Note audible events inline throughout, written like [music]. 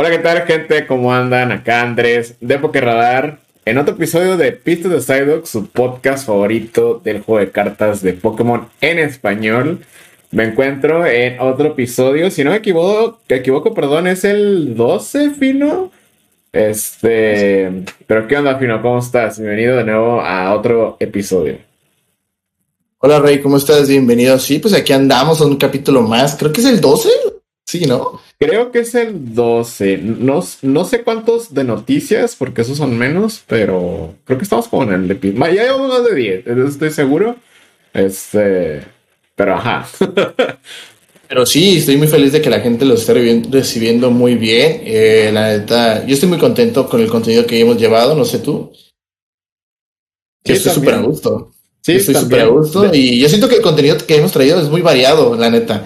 Hola, ¿qué tal, gente? ¿Cómo andan? Acá Andrés de Radar En otro episodio de Pistas de Psyduck, su podcast favorito del juego de cartas de Pokémon en español. Me encuentro en otro episodio, si no me equivoco, me equivoco, perdón, es el 12, Fino. Este, pero ¿qué onda, Fino? ¿Cómo estás? Bienvenido de nuevo a otro episodio. Hola, Rey, ¿cómo estás? Bienvenido. Sí, pues aquí andamos en un capítulo más. Creo que es el 12. Sí, ¿no? Creo que es el 12. No, no sé cuántos de noticias, porque esos son menos, pero creo que estamos como en el episodio. Ya llevamos más de 10, estoy seguro. Este, pero ajá. [laughs] pero sí, estoy muy feliz de que la gente lo esté recibiendo muy bien. Eh, la neta, yo estoy muy contento con el contenido que hemos llevado, no sé tú. Que estoy súper a gusto. Sí, estoy súper a gusto. Y yo siento que el contenido que hemos traído es muy variado, la neta.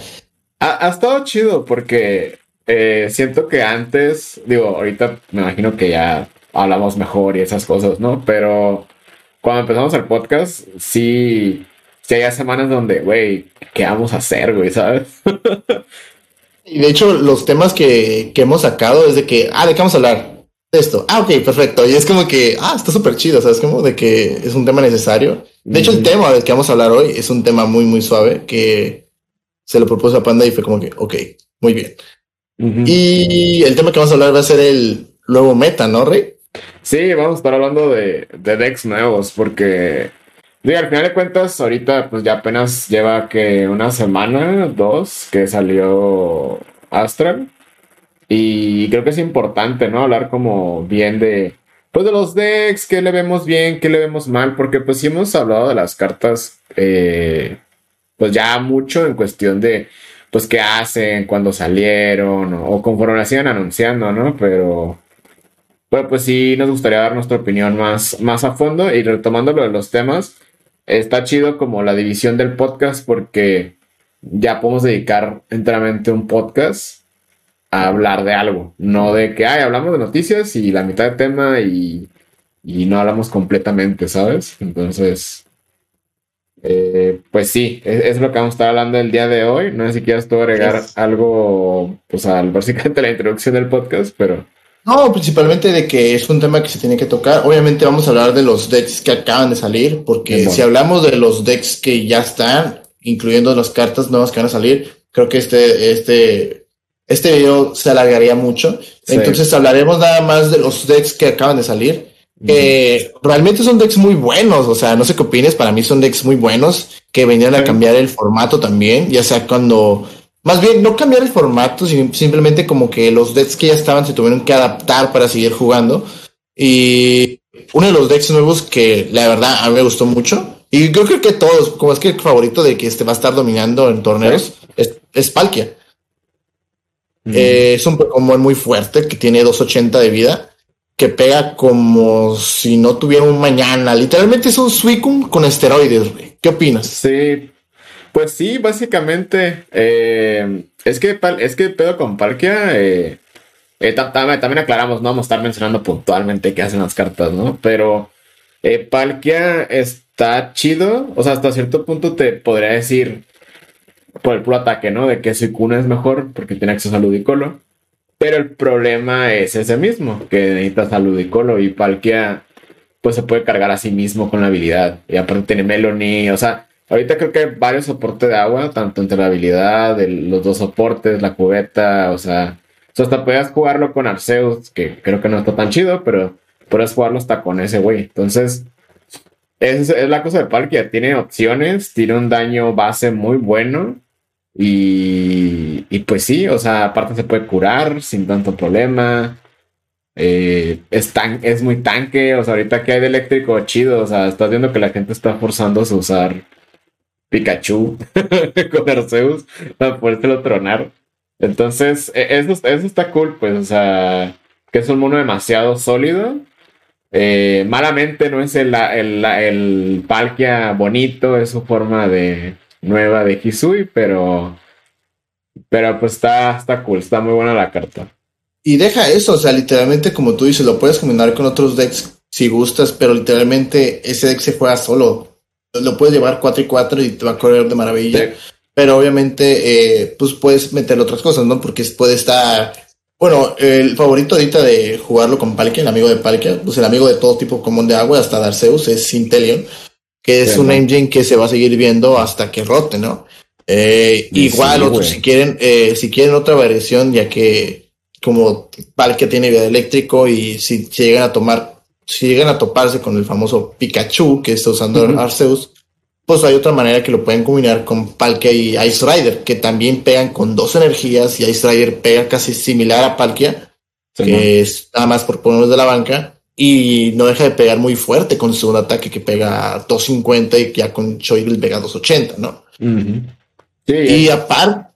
Ha, estado chido porque eh, siento que antes, digo, ahorita me imagino que ya hablamos mejor y esas cosas, ¿no? Pero cuando empezamos el podcast, sí, sí hay semanas donde, güey, ¿qué vamos a hacer, güey? ¿Sabes? [laughs] y de hecho, los temas que, que hemos sacado es de que, ah, ¿de qué vamos a hablar? De esto. Ah, ok, perfecto. Y es como que, ah, está súper chido, ¿sabes? Como de que es un tema necesario. De hecho, el tema del que vamos a hablar hoy es un tema muy, muy suave que se lo propuso a Panda y fue como que, ok, muy bien. Y el tema que vamos a hablar va a ser el nuevo meta, ¿no, Rey? Sí, vamos a estar hablando de, de decks nuevos porque, digo, al final de cuentas, ahorita pues ya apenas lleva que una semana, dos, que salió Astral. Y creo que es importante, ¿no? Hablar como bien de, pues de los decks, qué le vemos bien, qué le vemos mal, porque pues sí hemos hablado de las cartas eh, pues ya mucho en cuestión de, pues, qué hacen, cuándo salieron, o, conforme la sigan anunciando, ¿no? Pero, bueno, pues sí nos gustaría dar nuestra opinión más, más a fondo y retomando lo de los temas, está chido como la división del podcast porque ya podemos dedicar enteramente un podcast a hablar de algo, no de que, ay, hablamos de noticias y la mitad de tema y, y no hablamos completamente, ¿sabes? Entonces, eh, pues sí, es, lo que vamos a estar hablando el día de hoy. No sé si quieres tú agregar algo, pues al básicamente la introducción del podcast, pero... No, principalmente de que es un tema que se tiene que tocar. Obviamente vamos a hablar de los decks que acaban de salir, porque si hablamos de los decks que ya están, incluyendo las cartas nuevas que van a salir, creo que este, este, este video se alargaría mucho. Entonces hablaremos nada más de los decks que acaban de salir eh, realmente son decks muy buenos, o sea, no sé qué opines, para mí son decks muy buenos que venían a cambiar el formato también, ya sea cuando, más bien no cambiar el formato, sino simplemente como que los decks que ya estaban se tuvieron que adaptar para seguir jugando. Y uno de los decks nuevos que la verdad a mí me gustó mucho, y creo que todos, como es que el favorito de que este va a estar dominando en torneos, es, Palkia. Eh, es un Pokémon muy fuerte que tiene 280 de vida que pega como si no tuviera un mañana. Literalmente es un Suicune con esteroides. ¿Qué opinas? Sí, pues sí, básicamente. Eh, es que es que pedo con Palkia. Eh, eh, también aclaramos, no vamos a estar mencionando puntualmente qué hacen las cartas, ¿no? Pero Palkia está chido. O sea, hasta cierto punto te podría decir por el puro ataque, ¿no? De que Suicune es mejor porque tiene acceso a Ludicolo. Pero el problema es ese mismo, que necesitas salud y colo y Palkia pues se puede cargar a sí mismo con la habilidad. Y aparte tiene Melanie, o sea, ahorita creo que hay varios soportes de agua, tanto entre la habilidad, los dos soportes, la cubeta, o sea, hasta puedes jugarlo con Arceus, que creo que no está tan chido, pero puedes jugarlo hasta con ese güey. Entonces, es, es la cosa de Palkia, tiene opciones, tiene un daño base muy bueno y, y, pues sí, o sea, aparte se puede curar sin tanto problema. Eh, es, tan, es muy tanque, o sea, ahorita que hay de eléctrico chido, o sea, estás viendo que la gente está forzándose a usar Pikachu [laughs] con Arceus para podérselo tronar. Entonces, e, eso, eso está cool, pues, o sea, que es un mono demasiado sólido. Eh, malamente no es el, el, el Palkia bonito, es su forma de, nueva de Hisui, pero, pero pues está, está cool, está muy buena la carta. Y deja eso, o sea, literalmente como tú dices, lo puedes combinar con otros decks si gustas, pero literalmente ese deck se juega solo. Lo puedes llevar 4 y 4 y te va a correr de maravilla. Pero obviamente, eh, pues puedes meter otras cosas, ¿no? Porque puede estar Bueno, el favorito ahorita de jugarlo con Palkia, el amigo de Palkia, pues el amigo de todo tipo común de agua, hasta Darceus, es Intelion, que es un engine que se va a seguir viendo hasta que rote, ¿no? Eh, igual, otros, si quieren, eh, si quieren otra variación, ya que como Palkia tiene vida eléctrico y si, llegan a tomar, si llegan a toparse con el famoso Pikachu que está usando Arceus, pues hay otra manera que lo pueden combinar con Palkia y Ice Rider, que también pegan con dos energías y Ice Rider pega casi similar a Palkia, que es nada más por ponerlos de la banca y no deja de pegar muy fuerte con su ataque que pega 250 y ya con Choigle pega 280, ¿no? y aparte,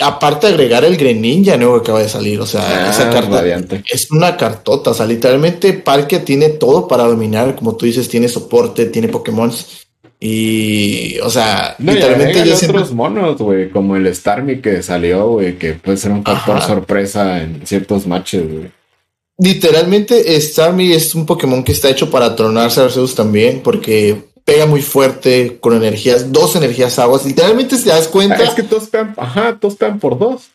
aparte agregar el Greninja nuevo que acaba de salir, o sea, ah, esa carta es una cartota, o sea, literalmente Palkia tiene todo para dominar, como tú dices, tiene soporte, tiene Pokémon y, o sea, literalmente hay otros monos, güey, como el Starmie que salió, güey, que puede ser un factor sorpresa en ciertos matches, güey. Literalmente, Starmie es un Pokémon que está hecho para tronarse a Arceus también, porque pega muy fuerte con energías, dos energías aguas. Literalmente, si te das cuenta. Ah, es que todos pegan, ajá, todos pegan por dos.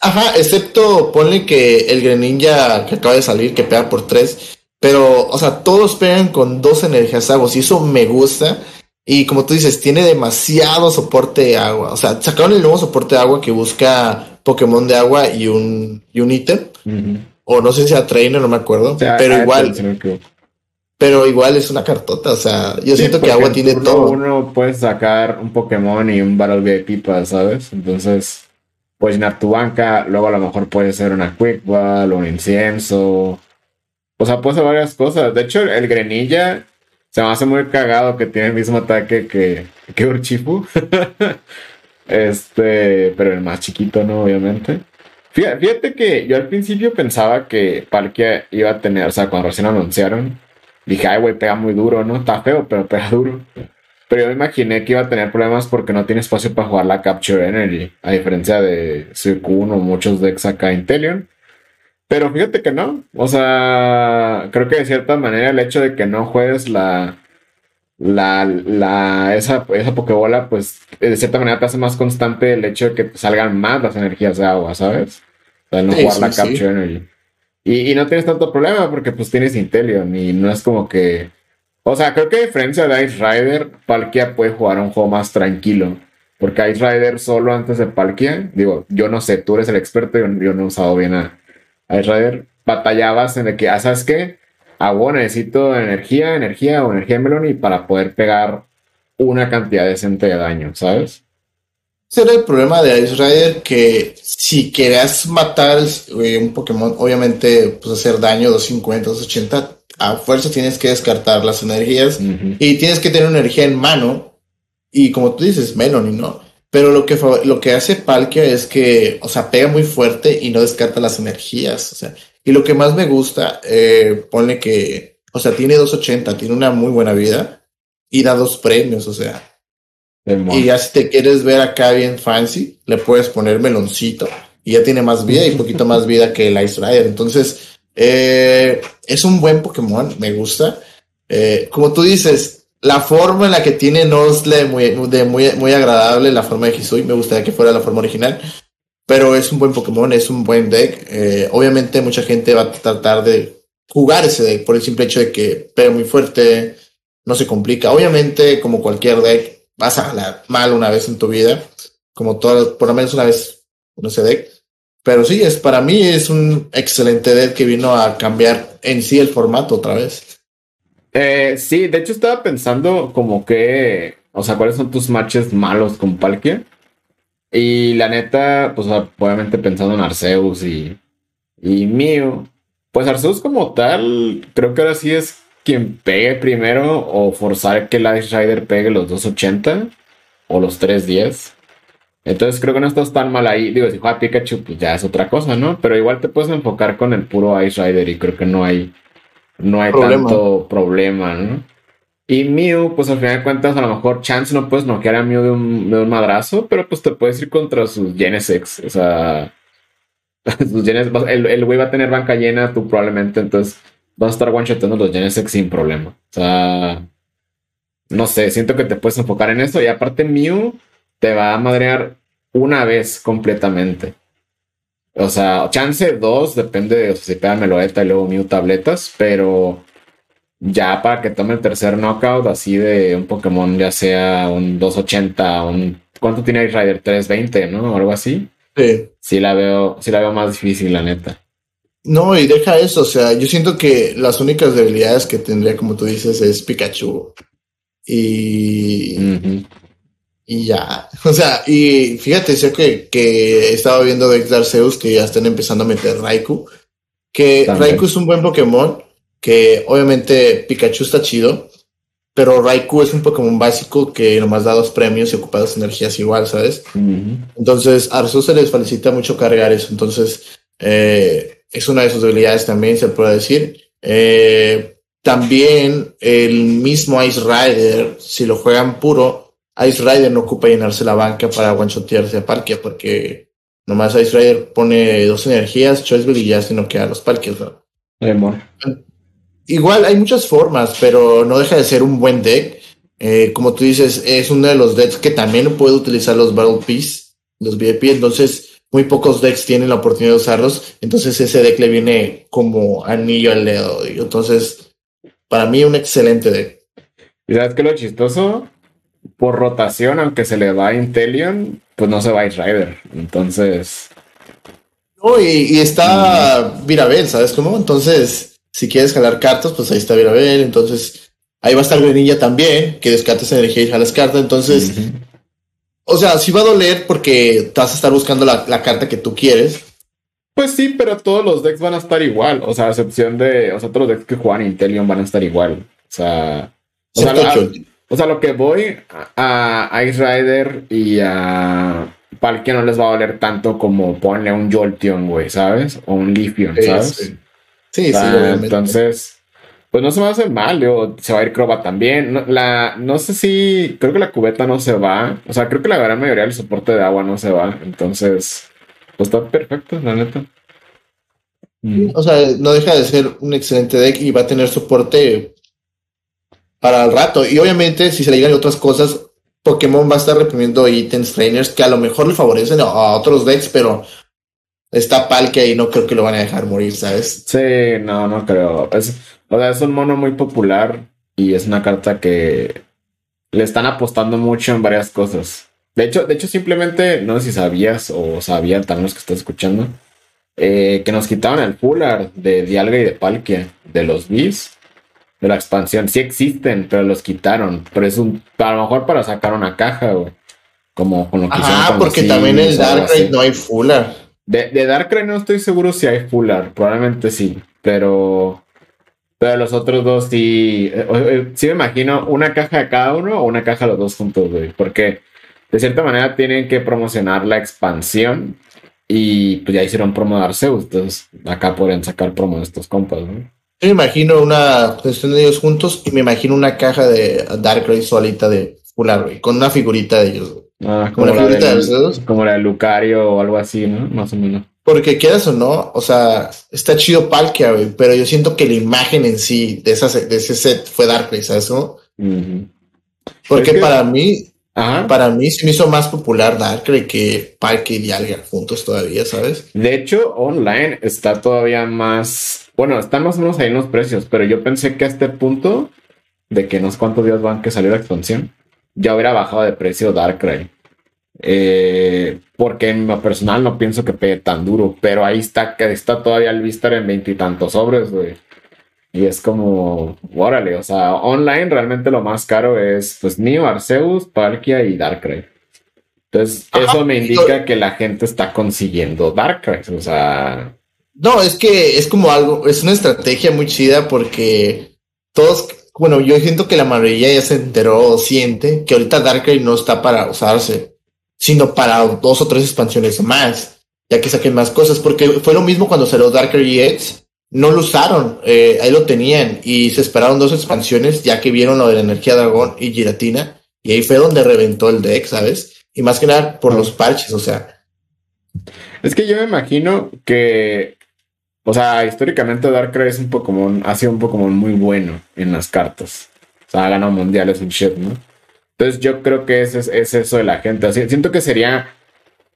Ajá, excepto ponle que el Greninja que acaba de salir, que pega por tres. Pero, o sea, todos pegan con dos energías aguas y eso me gusta. Y como tú dices, tiene demasiado soporte de agua. O sea, sacaron el nuevo soporte de agua que busca Pokémon de agua y un, y un ítem. O no sé si a Trainer, no me acuerdo. pero igual. Pero igual es una cartota. O sea, yo siento que agua tiene todo. Uno puede sacar un Pokémon y un Battle de pipa, ¿sabes? Entonces, puedes llenar tu banca. Luego a lo mejor puede ser una Quick Ball o un incienso. O sea, puede ser varias cosas. De hecho, el Grenilla se me hace muy cagado que tiene el mismo ataque que, que Urchifu. [laughs] este, pero el más chiquito, ¿no? Obviamente. Fíjate, que yo al principio pensaba que Palkia iba a tener, o sea, cuando recién anunciaron, dije, ay, güey, pega muy duro, ¿no? Está feo, pero pega [laughs] duro. Pero yo me imaginé que iba a tener problemas porque no tiene espacio para jugar la Capture Energy, a diferencia de Suicune o muchos decks acá Intelion. Pero fíjate que no. O sea, creo que de cierta manera el hecho de que no juegues la. La, la, esa, esa Pokébola, pues de cierta manera te hace más constante el hecho de que salgan más las energías de agua, ¿sabes? O sea, no jugar la Capture Energy. Y, y, no tienes tanto problema porque pues tienes Intelion y no es como que... O sea, creo que a diferencia de Ice Rider, Palkia puede jugar un juego más tranquilo. Porque Ice Rider solo antes de Palkia, digo, yo no sé, tú eres el experto, yo, yo no he usado bien a, a Israel batallabas en el que, ah, ¿sabes qué? Ah, bueno, necesito energía, energía o energía de melón y para poder pegar una cantidad decente de daño, ¿sabes? Ese era el problema de Ice Rider, que si querías matar un Pokémon, obviamente, pues hacer daño 250, 280, a fuerza tienes que descartar las energías y tienes que tener energía en mano. Y como tú dices, Melon, ¿no? Pero lo que, lo que hace Palkia es que, o sea, pega muy fuerte y no descarta las energías. O sea, y lo que más me gusta, eh, pone que, o sea, tiene 280, tiene una muy buena vida y da dos premios, o sea. Y ya si te quieres ver acá bien fancy, le puedes poner meloncito y ya tiene más vida y un poquito más vida que el Ice Rider. Entonces, eh, es un buen Pokémon, me gusta. Eh, como tú dices, la forma en la que tiene Nosle muy, de muy, muy agradable, la forma de Hisui, me gustaría que fuera la forma original. Pero es un buen Pokémon, es un buen deck. Eh, obviamente mucha gente va a tratar de jugar ese deck por el simple hecho de que pega muy fuerte, no se complica. Obviamente, como cualquier deck, vas a ganar mal una vez en tu vida, como todo, por lo menos una vez con ese deck. Pero sí, es para mí es un excelente deck que vino a cambiar en sí el formato otra vez. Eh, sí, de hecho estaba pensando como que, o sea, cuáles son tus matches malos con Palkia. Y la neta, pues obviamente pensando en Arceus y, y Mew. Pues Arceus como tal, creo que ahora sí es quien pegue primero o forzar que el Ice Rider pegue los 280 o los 310. Entonces creo que no estás tan mal ahí. Digo, si juega Pikachu, pues ya es otra cosa, ¿no? Pero igual te puedes enfocar con el puro Ice Rider y creo que no hay no hay tanto problema, ¿no? Y Mew, pues al final de cuentas, a lo mejor Chance no puedes noquear a Mew de un, madrazo, pero pues te puedes ir contra sus Genesex. O sea, [laughs] sus Genesex, el, güey va a tener banca llena, tú probablemente, entonces vas a estar one-shotando los Genesex sin problema. O sea, no sé, siento que te puedes enfocar en eso. Y aparte, Mew te va a madrear una vez completamente. O sea, chance 2, depende de si pega Meloeta y luego Mew tabletas, pero ya para que tome el tercer knockout así de un Pokémon, ya sea un 280, un... ¿Cuánto tiene Ice Rider? 320, ¿no? O algo así. Sí. Sí la veo, sí la veo más difícil, la neta. No, y deja eso, o sea, yo siento que las únicas debilidades que tendría, como tú dices, es Pikachu. Y... Y ya. [laughs] O sea, y fíjate, sé que, que estaba viendo de Arceus que ya están empezando a meter Raikou. Que También. Raikou es un buen Pokémon. Que obviamente Pikachu está chido. Pero Raikou es un Pokémon básico que nomás da dos premios y ocupa dos energías igual, ¿sabes? Entonces, a Arceus se les facilita mucho cargar eso. Entonces, eh, es una de sus debilidades también, se puede decir. Eh, también el mismo Ice Rider, si lo juegan puro, Ice Rider no ocupa llenarse la banca para one-shotearse a Palkia, porque nomás Ice Rider pone dos energías, Choicebell y ya se no queda los Palkias. ¿no? Igual hay muchas formas, pero no deja de ser un buen deck. Eh, como tú dices, es uno de los decks que también puede utilizar los Battle Piece, los VIP, entonces muy pocos decks tienen la oportunidad de usarlos, entonces ese deck le viene como anillo al dedo. Entonces, para mí un excelente deck. ¿Y sabes qué es lo chistoso? Por rotación, aunque se le va a Inteleon, pues no se va a Rider. Entonces, No, y, y está Virabel, ¿sabes cómo? Entonces, si quieres jalar cartas, pues ahí está Virabel, entonces ahí va a estar Greninja también, que descartas energía y jalas cartas, entonces... O sea, sí va a doler porque te vas a estar buscando la, la carta que tú quieres. pues sí, pero todos los decks van a estar igual. O sea, a excepción de. O sea, todos los decks que juegan Inteleon van a estar igual. O sea. O sea, la-. O sea, lo que voy a, a Ice Rider y a Palkia no les va a doler tanto como ponle un Jolteon, güey, ¿sabes? O un Leafeon, ¿sabes? sí. Sí, sí, Ah, obviamente. entonces, pues no se va a hacer mal, digo, se va a ir Crobat también. No, la, no sé si, creo que la cubeta no se va. O sea, creo que la gran mayoría del soporte de agua no se va. Entonces, pues está perfecto, la neta. Mm. O sea, no deja de ser un excelente deck y va a tener soporte para el rato. Y obviamente, si se le llegan otras cosas, Pokémon va a estar reprimiendo ítems, trainers que a lo mejor le favorecen a otros decks, pero está Palkia y no creo que lo van a dejar morir, ¿sabes? Sí, no, no creo. Es, o sea, es un mono muy popular y es una carta que le están apostando mucho en varias cosas. De hecho, de hecho, simplemente, no sé si sabías o sabían también los que están escuchando, eh, que nos quitaron el Fuller de Dialga y de Palkia, de los Bees, de la expansión. Sí existen, pero los quitaron. Pero es un, a lo mejor para sacar una caja, güey. Como con lo que los porque también en Darkrai no hay Fuller. De, de Darkrai no estoy seguro si hay Fuller, probablemente sí, pero, pero los otros dos sí, eh, eh, sí me imagino una caja de cada uno o una caja de los dos juntos, güey, porque de cierta manera tienen que promocionar la expansión y pues ya hicieron promo de Arceus, entonces acá podrían sacar promo de estos compas, ¿no? Yo me imagino una cuestión de ellos juntos y me imagino una caja de Darkrai solita de Fuller, güey, con una figurita de ellos. güey. Ah, Como como, la la de del- Arceus. como la de Lucario o algo así, ¿no? Más o menos. Porque quieras o no, o sea, está chido Palkia, güey, pero yo siento que la imagen en sí de, esa, de ese set fue Darkrai, ¿sabes? no? Ujú. Porque Es que- para mí, Ajá. para mí se me hizo más popular Darkrai que Palkia y Dialga juntos todavía, ¿sabes? De hecho, online está todavía más. Bueno, están más o menos ahí en los precios, pero yo pensé que a este punto, de que no sé cuántos días van que salió la expansión, ya hubiera bajado de precio Darkrai. Eh, porque en lo personal no pienso que pegue tan duro, pero ahí está, que está todavía el Vistar en veintitantos sobres, güey. Y es como, órale, o sea, online realmente lo más caro es pues Neo, Arceus, Palkia y Darkrai. Entonces, Ajá, eso me indica que la gente está consiguiendo Darkrai, o sea, No, es que es como algo, es una estrategia muy chida porque todos, bueno, yo siento que la mayoría ya se enteró o siente que ahorita Darkrai no está para usarse, sino para dos o tres expansiones más, ya que saquen más cosas, porque fue lo mismo cuando salió Darkrai X, no lo usaron, eh, ahí lo tenían y se esperaron dos expansiones ya que vieron lo de la energía dragón y giratina y ahí fue donde reventó el deck, ¿sabes? Y más que nada por los parches, o sea, Es que yo me imagino que, o sea, históricamente Darkrai es un Pokémon, ha sido un Pokémon muy bueno en las cartas. O sea, ha ganado mundiales y shit, ¿no? Entonces yo creo que es, es eso de la gente. Así, siento que sería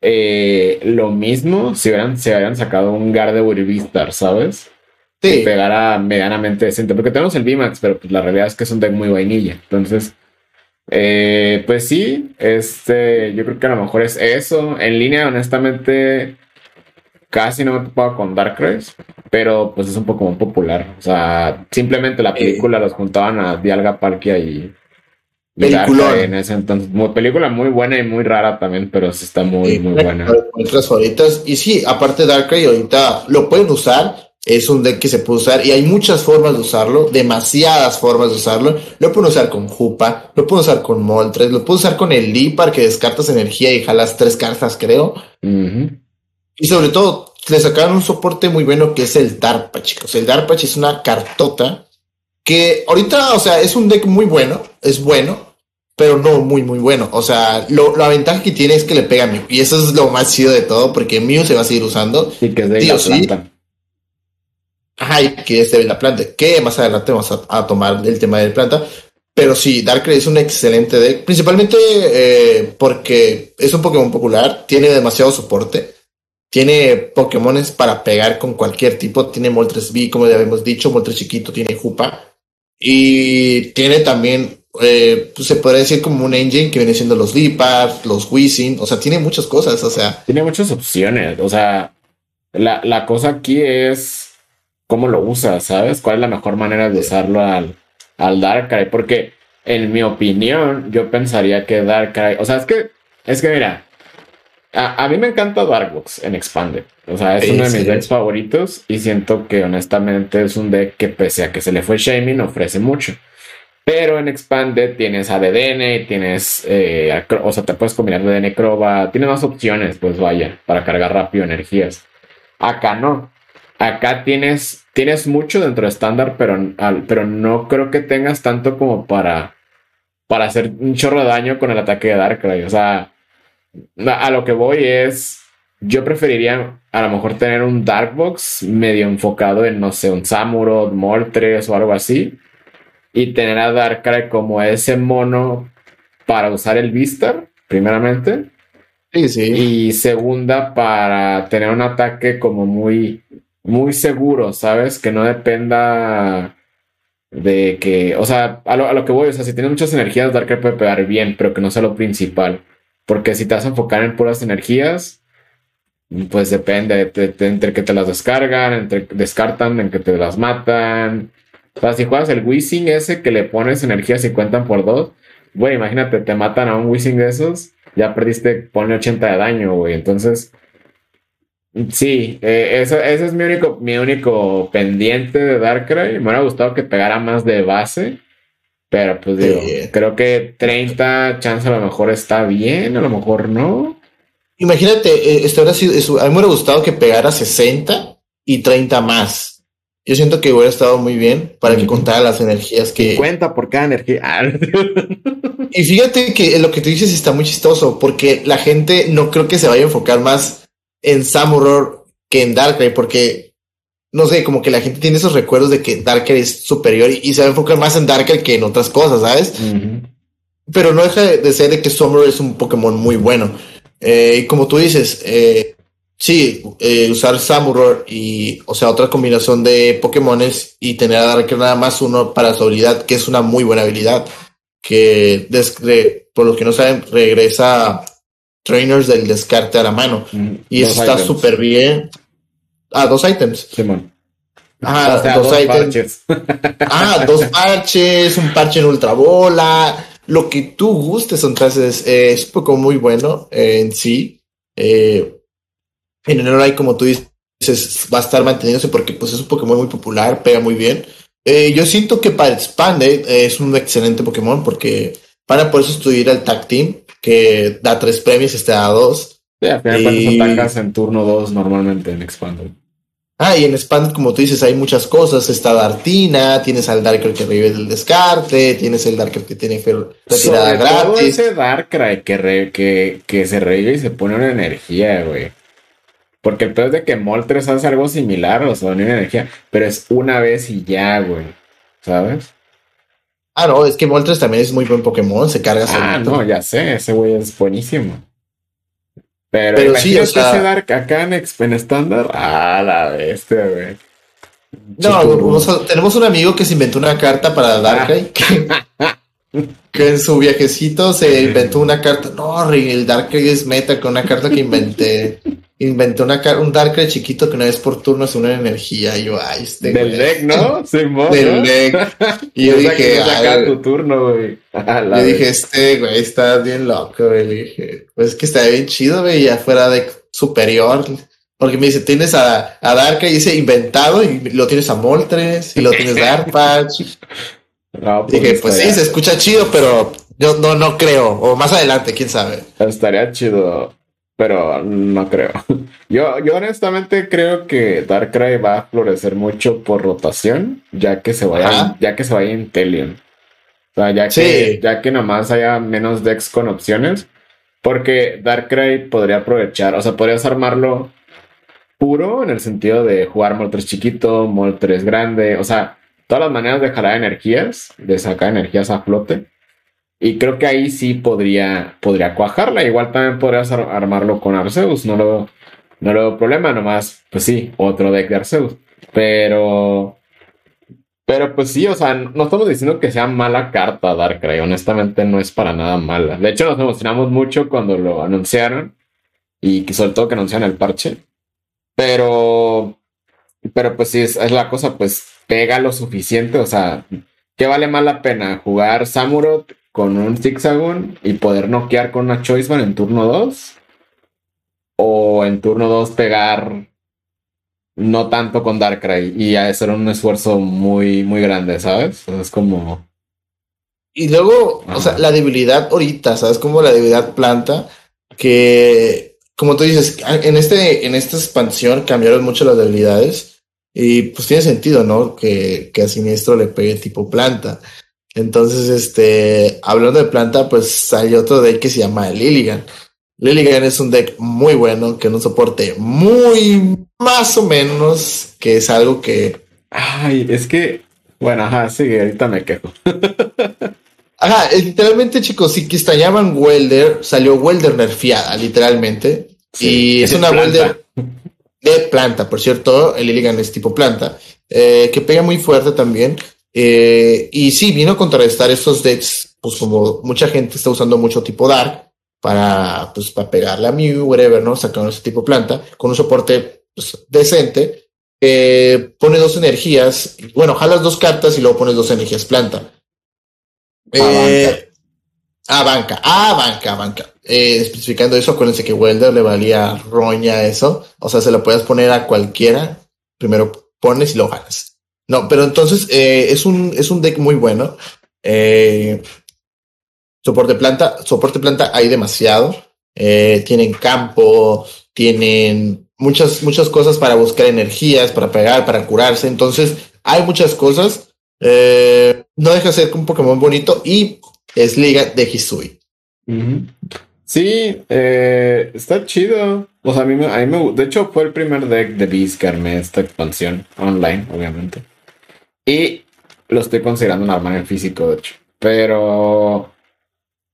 eh, lo mismo si hubieran, si hubieran sacado un Gardevoir Vistar, ¿sabes? Sí. Que pegara medianamente decente. Porque tenemos el VMAX, pero pues la realidad es que es un deck muy vainilla. Entonces, eh, pues sí, este, yo creo que a lo mejor es eso. En línea, honestamente, casi no me he topado con Darkrai, pero pues es un poco popular. O sea, simplemente la película los juntaban a Dialga Palkia y. Darkrai en ese entonces. Muy- película muy buena y muy rara también, pero sí está muy, muy buena. nuestras favoritas. Y sí, aparte Darkrai, ahorita lo pueden usar. Es un deck que se puede usar y hay muchas formas de usarlo, demasiadas formas de usarlo. Lo pueden usar con Jupa, lo pueden usar con Moltres, lo pueden usar con el Lipar que descartas energía y jalas tres cartas, creo. Ujú. Y sobre todo, le sacaron un soporte muy bueno que es el Darpa, chicos. El Darpach es una cartota que ahorita, o sea, es un deck muy bueno, es bueno, pero no muy, muy bueno. O sea, lo, la ventaja que tiene es que le pega a Mew. Y eso es lo más chido de todo, porque Mew se va a seguir usando. Y que es de Sí la o sí. planta. Ajá, y que es de la planta, que más adelante vamos a, a tomar el tema de la planta. Pero sí, Darkrai es un excelente deck, principalmente eh, porque es un Pokémon popular, tiene demasiado soporte, tiene Pokémones para pegar con cualquier tipo, tiene Moltres como ya habíamos dicho, Moltres chiquito, tiene Jupa, y tiene también, eh, pues se podría decir como un engine que viene siendo los Lipar, los Wizzing, o sea, tiene muchas cosas, o sea, Tiene muchas opciones. O sea, la, la cosa aquí es cómo lo usas, ¿sabes? ¿Cuál es la mejor manera de usarlo al, al Darkrai? Porque, en mi opinión, yo pensaría que Darkrai. O sea, es que, es que mira, a, a mí me encanta Darkbox en Expanded. O sea, es Sí, uno de mis sí. decks favoritos y siento que honestamente es un deck que pese a que se le fue Shaming, ofrece mucho. Pero en Expanded tienes ADN, tienes, eh, o sea, te puedes combinar DN Croba, tienes más opciones, pues vaya, para cargar rápido energías. Acá no. Acá tienes, tienes mucho dentro de estándar, pero, al- pero no creo que tengas tanto como para, para hacer un chorro de daño con el ataque de Darkrai. O sea, a, lo que voy es, yo preferiría a lo mejor tener un Darkbox medio enfocado en, no sé, un Samurott, Moltres o algo así. Y tener a Darkrai como ese mono para usar el Vistar, primeramente. sí, sí. Y segunda, para tener un ataque como muy, muy seguro, ¿sabes? Que no dependa de que, o sea, a lo, a lo que voy, o sea, si tienes muchas energías, Darkrai puede pegar bien, pero que no sea lo principal. Porque si te vas a enfocar en puras energías, pues depende de- de- entre que te las descargan, entre descartan, en que te las matan. O sea, si juegas el Wizzing ese que le pones energías y cuentan por dos, güey, imagínate, te matan a un Wizzing de esos, ya perdiste, ponle 80 de daño, güey. Entonces, sí, eh, eso, ese es mi único, mi único pendiente de Darkrai. Me hubiera gustado que pegara más de base, pero pues digo, Sí. creo que 30 chance a lo mejor está bien, a lo mejor no. Imagínate, eh, esto hubiera sido, eso- a mí me hubiera gustado que pegara 60 y 30 más. Yo siento que hubiera estado muy bien para que contara las energías que... Cuenta por cada energía. [laughs] Ah, Y fíjate que lo que tú dices está muy chistoso, porque la gente no creo que se vaya a enfocar más en Samuror que en Darkrai, porque, no sé, como que la gente tiene esos recuerdos de que Darkrai es superior y, y se va a enfocar más en Darkrai que en otras cosas, ¿sabes? Pero no deja de ser de que Summer es un Pokémon muy bueno. Eh, y como tú dices, eh, sí, eh, usar Samuror y, o sea, otra combinación de Pokémones y tener a Darker nada más uno para su habilidad, que es una muy buena habilidad, que por los que no saben, regresa trainers del descarte a la mano. Y está súper bien. Ah, dos items. Simón. Ah, O sea, dos, dos items. parches. [laughs] Ah, dos parches, un parche en ultra bola, lo que tú gustes, entonces eh, es un poco muy bueno eh, en sí. Eh, en enero hay, como tú dices, va a estar manteniéndose porque pues es un Pokémon muy popular, pega muy bien. Eh, yo siento que para Expanded eh, es un excelente Pokémon porque van a poder sustituir al Tag Team que da tres premios, este da dos. Sí, al final de cuentas Y- atacas en turno 2 normalmente en Expanded. Ah, y en Expanded, como tú dices, hay muchas cosas. Está Dartina, tienes al Darker que revive del descarte, tienes el Darker que tiene que retirada Sobre todo gratis. ese Darkrai que, re- que, que se revive y se pone una energía, güey. Porque el peor es de que Moltres hace algo similar, o sea, una energía, pero es una vez y ya, güey. ¿Sabes? Ah, no, es que Moltres también es muy buen Pokémon, se carga Ah, solito. no, ya sé, ese güey es buenísimo. Pero, Pero sí, o sea, ese Dark acá en, en estándar, ah, la bestia, güey. No, tenemos un amigo que se inventó una carta para Darkrai. Ah. [laughs] Que, en su viajecito se inventó una carta. No, el Darkrai es meta con una carta que inventé. Inventé una, un Darkrai chiquito que no es por turno, es una energía. Y yo, ay, este. Del deck, ¿no? [laughs] Sí, [laughs] Del deck. Y yo dije. Acá tu turno, güey. [laughs] Yo dije, este, güey, está bien loco, güey. Le dije, pues es que está bien chido, güey, ya fuera de superior. Porque me dice, tienes a, a Darka y dice inventado y lo tienes a Moltres y lo tienes a Arpach. pues Dije, pues sí, se escucha chido, pero yo no, no creo. O más adelante, quién sabe. Estaría chido, pero no creo. [laughs] Yo, yo honestamente creo que Darkrai va a florecer mucho por rotación, ya que se vaya, ya que se vaya Intelion. O sea, ya que, ya que nomás haya menos decks con opciones. Porque Darkrai podría aprovechar, o sea, podrías armarlo puro en el sentido de jugar Moltres chiquito, Moltres grande, o sea, todas las maneras de jalar energías, de sacar energías a flote. Y creo que ahí sí podría, podría cuajarla. Igual también podrías armarlo con Arceus. No lo, no lo veo problema. Nomás, pues sí, otro deck de Arceus. Pero. Pero pues sí, o sea, no estamos diciendo que sea mala carta Darkrai. Honestamente, no es para nada mala. De hecho, nos emocionamos mucho cuando lo anunciaron. Y sobre todo que anunciaron el parche. Pero, pero pues sí, es, la cosa, pues pega lo suficiente. O sea, ¿qué vale más la pena? ¿Jugar Samurott con un Zigzagoon y poder noquear con una Choice en turno 2? ¿O en turno 2 pegar no tanto con Darkrai y hacer un esfuerzo muy, muy grande, ¿sabes? Es como. Y luego, o sea, la debilidad ahorita, ¿sabes? Como la debilidad planta, que como tú dices, en, este, en esta expansión cambiaron mucho las debilidades y pues tiene sentido, ¿no? Que, que a Siniestro le pegue tipo planta. Entonces, este, hablando de planta, pues hay otro deck que se llama Lilligan. Lilligan es un deck muy bueno, que no soporte muy más o menos, que es algo que... Ay, es que, bueno, ajá, sí, ahorita me quejo. [laughs] Ajá, literalmente, chicos, si que estallaban Welder, salió Welder nerfeada, literalmente. y es, una Welder de planta, por cierto, el Illigan es tipo planta, eh, que pega muy fuerte también. Eh, y sí, vino a contrarrestar estos decks, pues como mucha gente está usando mucho tipo Dark para, pues, para pegarle a Mew, whatever, ¿no? Sacando ese tipo planta, con un soporte pues, decente. Eh, pone dos energías, bueno, jalas dos cartas y luego pones dos energías planta. Eh, a banca, a banca, a banca. Eh, especificando eso, acuérdense que Welder le valía roña eso. O sea, se lo puedes poner a cualquiera. Primero pones y lo ganas. No, pero entonces eh, es, un, es un deck muy bueno. soporte planta, soporte planta hay demasiado. tienen campo, tienen muchas, muchas cosas para buscar energías, para pegar, para curarse. Entonces, hay muchas cosas. Eh, no deja de ser un Pokémon bonito y es Liga de Hisui. Sí, eh, está chido. O sea, a mí, me, a mí de hecho fue el primer deck de Beast esta expansión online, obviamente. Y lo estoy considerando un arma en físico, de hecho. Pero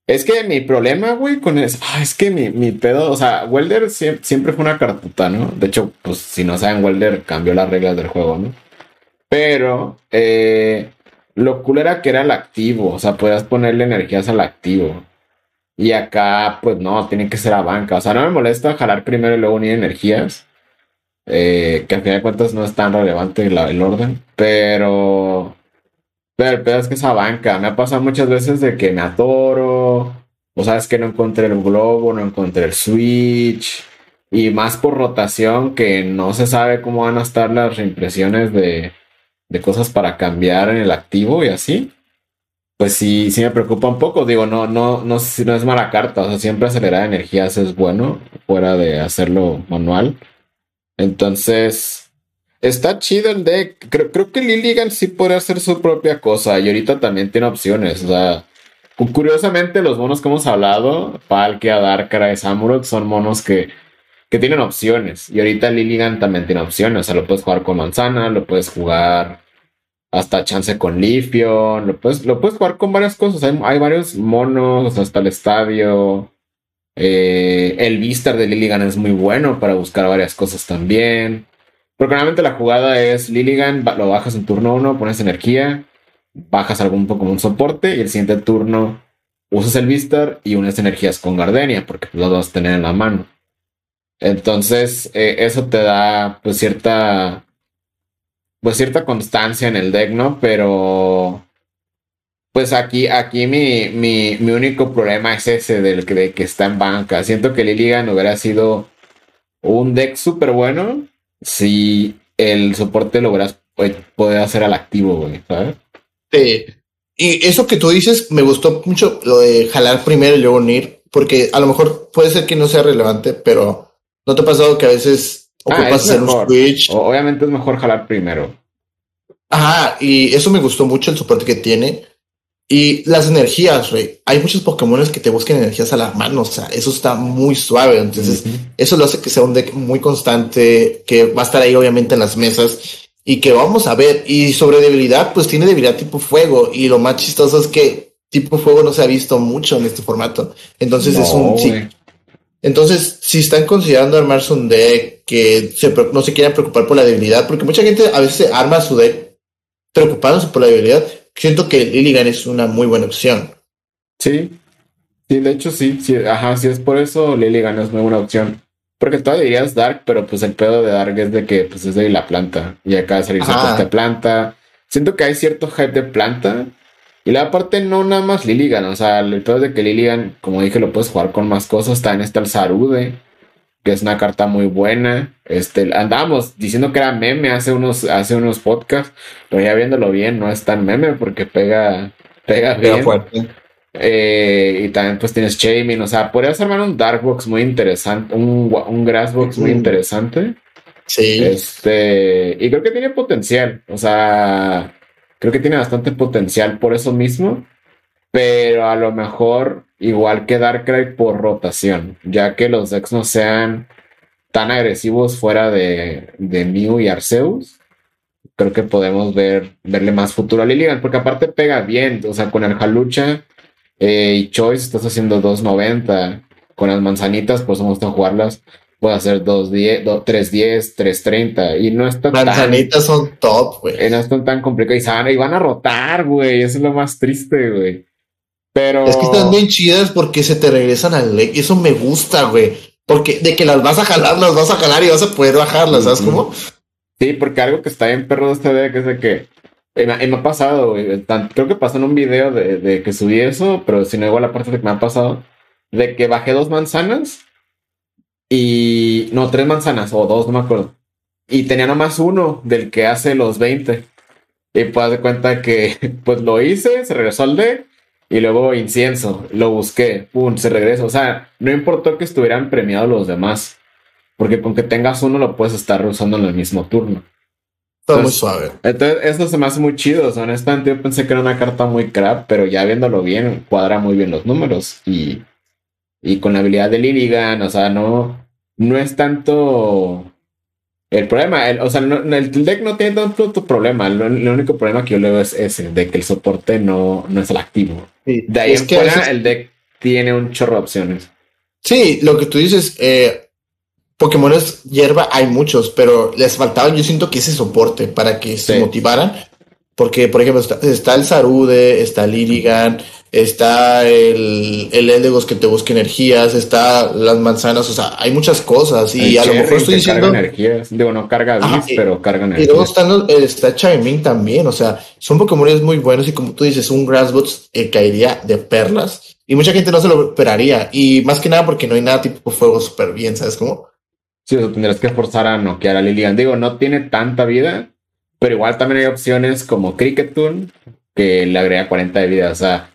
es que mi problema, güey, con eso, ah, es que mi, mi, pedo, o sea, Welder siempre, siempre, fue una cartuta, ¿no? De hecho, pues si no saben, Welder cambió las reglas del juego, ¿no? Pero eh, lo cool era que era el activo, o sea, podías ponerle energías al activo. Y acá, pues no, tiene que ser a banca. O sea, no me molesta jalar primero y luego unir energías. Eh, que al final de cuentas no es tan relevante el orden. Pero. Pero el pedo es que esa banca. Me ha pasado muchas veces de que me atoro. O sabes que no encontré el globo, no encontré el switch. Y más por rotación que no se sabe cómo van a estar las reimpresiones de, de cosas para cambiar en el activo y así, pues sí, sí me preocupa un poco. Digo, no, no, no, no es mala carta. O sea, siempre acelerar energías es bueno, fuera de hacerlo manual. Entonces, está chido el deck. Creo, que Lilligan sí puede hacer su propia cosa. Y ahorita también tiene opciones. O sea, curiosamente, los monos que hemos hablado, Palkia, Darkrai, Samurott, son monos que que tienen opciones. Y ahorita Lilligan también tiene opciones. O sea, lo puedes jugar con manzana, lo puedes jugar hasta chance con Lifion, lo puedes jugar con varias cosas. Hay, varios monos hasta el estadio. Eh, el Vistar de Lilligan es muy bueno para buscar varias cosas también. Porque normalmente la jugada es Lilligan, lo bajas en turno 1, pones energía, bajas algún un soporte y el siguiente turno usas el Vistar y unes energías con Gardenia, porque los vas a tener en la mano. Entonces, eh, eso te da pues cierta pues cierta constancia en el deck, ¿no? Pero pues aquí, aquí mi, mi, mi único problema es ese del que, de que está en banca. Siento que Liligan hubiera sido un deck súper bueno si el soporte lo hubieras podido hacer al activo, güey, ¿sabes? Sí. Y eso que tú dices me gustó mucho lo de jalar primero y luego unir, porque a lo mejor puede ser que no sea relevante, pero ¿no te ha pasado que a veces ocupas ah, hacer un switch? Obviamente es mejor jalar primero. Ajá, y eso me gustó mucho el soporte que tiene. Y las energías, rey. Hay muchos Pokémon que te buscan energías a la mano. O sea, eso está muy suave. Entonces, eso lo hace que sea un deck muy constante, que va a estar ahí obviamente en las mesas y que vamos a ver. Y sobre debilidad, pues tiene debilidad tipo fuego. Y lo más chistoso es que tipo fuego no se ha visto mucho en este formato. Entonces es un... Sí. Entonces, si están considerando armarse un deck que no se quieran preocupar por la debilidad, porque mucha gente a veces arma su deck preocupándose por la debilidad, siento que Lilligan es una muy buena opción. Sí, sí, de hecho sí, sí, ajá, si es por eso Lilligan es muy buena opción. Porque todavía dirías Dark, pero pues el pedo de Dark es de que pues es de la planta. Y acá de planta. Siento que hay cierto hype de planta. Y la parte no nada más Lilligan. O sea, el pedo de que Lilligan, como dije, lo puedes jugar con más cosas. También está el Sarude que es una carta muy buena. Este, andábamos diciendo que era meme hace unos, hace unos podcasts, pero ya viéndolo bien, no es tan meme porque pega, pega, bien. fuerte. Eh, y también pues tienes Chamin, o sea, podrías armar un Darkbox muy interesante, un, un Grassbox muy interesante. Sí. Este, y creo que tiene potencial, o sea, creo que tiene bastante potencial por eso mismo, pero a lo mejor igual que Darkrai por rotación, ya que los decks no sean tan agresivos fuera de, de Mew y Arceus. Creo que podemos ver, verle más futuro a Lilian, porque aparte pega bien, o sea, con el Halucha eh, y Choice estás haciendo 2.90, con las manzanitas, pues me gusta jugarlas, puede hacer 2.10, 3.10, 3.30, y no está Manzanitas son top, güey. No están tan complicadas, y van a rotar, güey, eso es lo más triste, güey. Pero. Es que están bien chidas porque se te regresan al ley. Eso me gusta, güey. Porque de que las vas a jalar, las vas a jalar y vas a poder bajarlas, ¿sabes cómo? Sí, porque algo que está bien perro de esta idea que es de que. Y me, ha pasado, güey. Creo que pasó en un video de, que subí eso, pero si no, igual la parte de que me ha pasado. De que bajé dos manzanas y. No, tres manzanas o dos, no me acuerdo. Y tenía nomás uno del que hace los 20. Y pues de cuenta que [laughs] pues lo hice, se regresó al deck y luego incienso, lo busqué, pum, se regresa. O sea, no importó que estuvieran premiados los demás, porque con que tengas uno lo puedes estar usando en el mismo turno. Está muy suave. Entonces, eso se me hace muy chido. honestamente, yo pensé que era una carta muy crap, pero ya viéndolo bien, cuadra muy bien los números. Y, y con la habilidad de Lilligan, o sea, no, no es tanto el problema, o sea, el deck no tiene tanto problema. El, único problema que yo le veo es ese, de que el soporte no, no es el activo. de ahí en fuera, el deck tiene un chorro de opciones. Sí, lo que tú dices, eh, Pokémones hierba hay muchos, pero les faltaba, yo siento que ese soporte para que se motivaran. Porque, por ejemplo, está, el Sarude, está Lirigan, está el, el Eldegos que te busca energías, está las manzanas, o sea, hay muchas cosas. Y a lo mejor estoy diciendo. energías. Digo, no carga bis, pero carga energías. Y luego están está Chaimin también, o sea, son Pokémon muy buenos y como tú dices, un Grassbots eh, caería de perlas. Y mucha gente no se lo esperaría. Y más que nada porque no hay nada tipo fuego súper bien, ¿sabes cómo? Sí, o sea, tendrás que forzar a noquear a Lilian. Digo, no tiene tanta vida, pero igual también hay opciones como Cricketune que le agrega 40 de vida. O sea,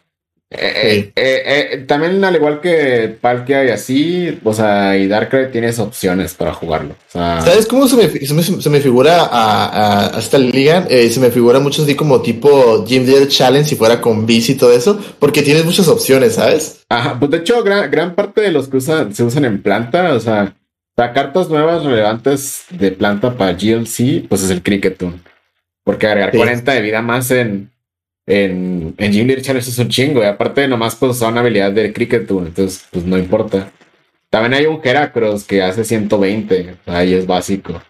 eh, eh, eh, también al igual que Palkia y así, o sea, y Darkrai tienes opciones para jugarlo. ¿Sabes cómo se me, se me, figura a, a, esta liga? se me figura mucho así como tipo Gym Deal Challenge si fuera con bis y todo eso, porque tienes muchas opciones, ¿sabes? Ajá, pues de hecho gran, gran parte de los que usan, se usan en planta, o sea, para cartas nuevas relevantes de planta para GLC, pues es el Cricketune. Porque agregar 40 de vida más en, en, en Jim Challenge es un chingo. Y aparte, nomás pues una habilidad de Cricket, entonces pues no importa. También hay un Heracross que hace 120, ahí es básico.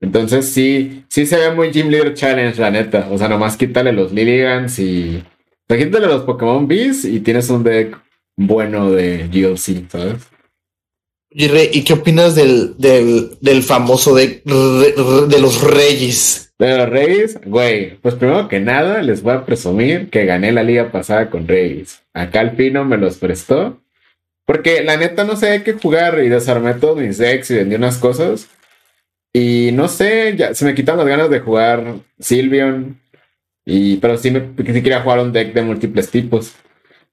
Entonces sí, sí se ve muy Gym Leader Challenge, la neta. O sea, nomás quítale los Lilligans y... O quítale los Pokémon Bees y tienes un deck bueno de GLC, ¿sabes? ¿Y qué opinas del, del, famoso deck de los Reyes? De los Reyes, güey, pues primero que nada les voy a presumir que gané la liga pasada con Reyes. Acá el Pino me los prestó. Porque la neta no sé qué jugar y desarmé todos mis decks y vendí unas cosas. Y no sé, ya se me quitaron las ganas de jugar Sylveon. Y, pero sí, me, sí quería jugar un deck de múltiples tipos.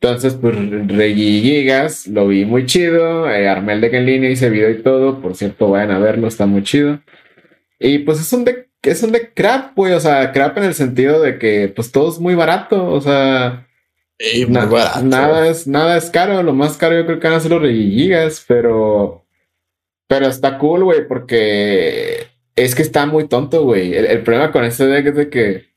Entonces, pues Regi Gigas, lo vi muy chido. Eh, armé el deck en línea, hice video y todo. Por cierto, vayan a verlo, está muy chido. Y pues es un deck, es un deck crap, güey. O sea, crap en el sentido de que pues todo es muy barato. O sea. Nada es, nada es caro. Lo más caro yo creo que van a ser los Regi Gigas, pero pero está cool, güey, porque es que está muy tonto, güey. El, problema con este deck es de que,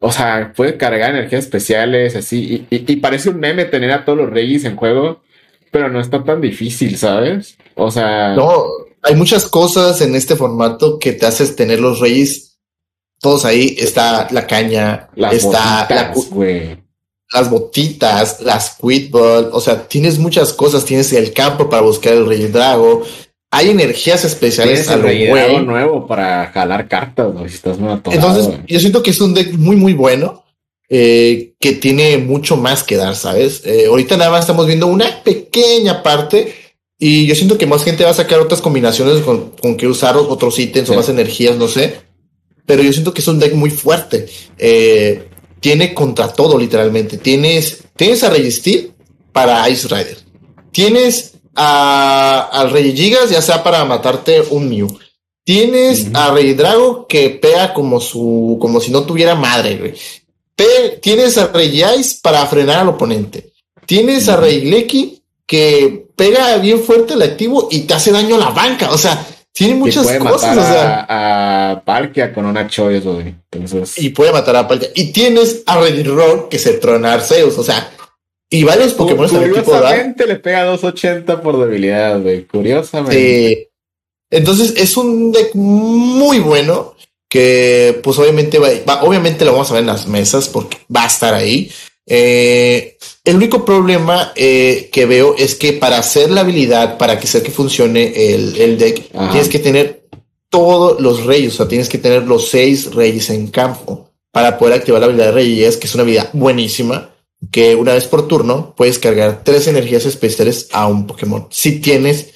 o sea, puede cargar energías especiales, así, y, parece un meme tener a todos los reyes en juego, pero no está tan difícil, ¿sabes? O sea... No, hay muchas cosas en este formato que te haces tener los reyes todos ahí. Está la caña, las está botitas, la, las botitas, las quitball, o sea, tienes muchas cosas, tienes el campo para buscar el rey drago, hay energías especiales a lo nuevo para jalar cartas, ¿no? si estás muy Entonces, yo siento que es un deck muy, muy bueno. Eh, que tiene mucho más que dar, ¿sabes? Eh, ahorita nada más estamos viendo una pequeña parte y yo siento que más gente va a sacar otras combinaciones con, con que usar otros ítems o más energías, no sé. Pero yo siento que es un deck muy fuerte. Eh, tiene contra todo, literalmente. Tienes, tienes a Registeel para Ice Rider. Tienes al Rey Gigas, ya sea para matarte un Mew. Tienes a Rey Drago que pega como su, como si no tuviera madre, güey. tienes a Rey Ice para frenar al oponente. Tienes a Rey Lecky que pega bien fuerte el activo y te hace daño a la banca. O sea, tiene muchas cosas. o sea, a, Palkia con una choice, güey. Y puede matar a Palkia. Y tienes a Rey Rock que se trona Arceus. O sea, y varios Pokémon Curiosamente le pega 280 por debilidad, güey. Curiosamente. entonces es un deck muy bueno que pues obviamente va, obviamente lo vamos a ver en las mesas porque va a estar ahí. Eh, el único problema eh, que veo es que para hacer la habilidad, para que sea que funcione el, deck, tienes que tener todos los reyes, o sea, tienes que tener los seis reyes en campo para poder activar la habilidad de reyes, que es una habilidad buenísima que una vez por turno puedes cargar tres energías especiales a un Pokémon. Si tienes